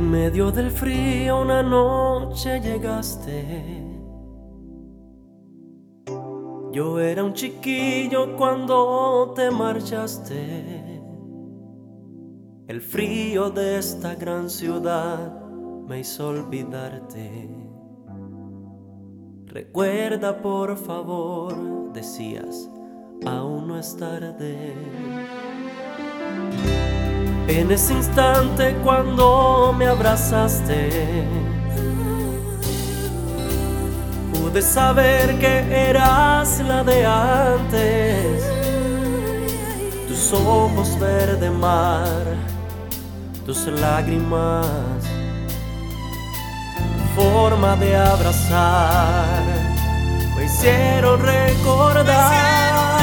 medio del frío una noche llegaste. Yo era un chiquillo cuando te marchaste. El frío de esta gran ciudad me hizo olvidarte. Recuerda por favor, decías, aún no es tarde. En ese instante cuando me abrazaste, pude saber que eras la de antes. Tus ojos verde mar, tus lágrimas, tu forma de abrazar, me hicieron recordar.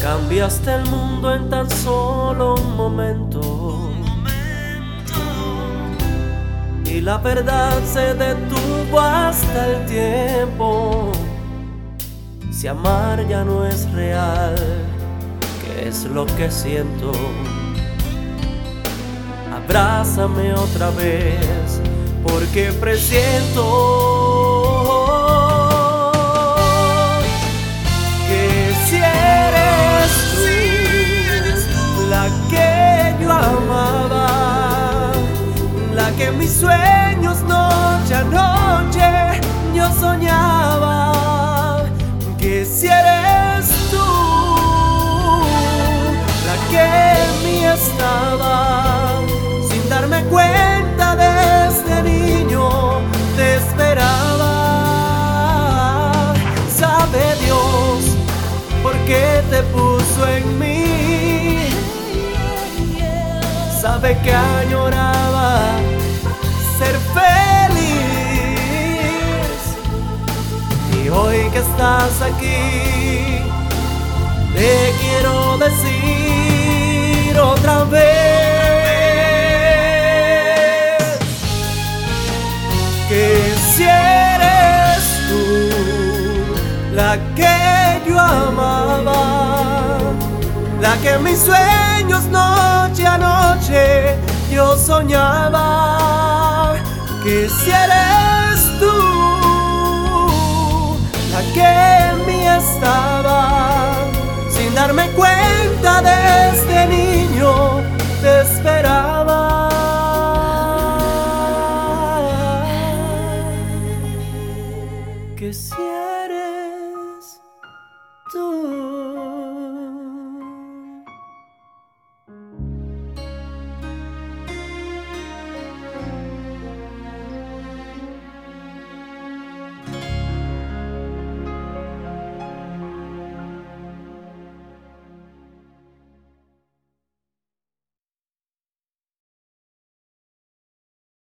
Cambiaste el mundo en tan solo un momento. Y la verdad se detuvo hasta el tiempo. Si amar ya no es real qué es lo que siento abrázame otra vez, porque presiento en mí, sabe que añoraba ser feliz. Y hoy que estás aquí te quiero decir otra vez que si eres tú la que yo amaba, la que mis sueños noche a noche yo soñaba, que si eres tú la que en mí estaba, sin darme cuenta desde niño te esperaba. Que si eres tú.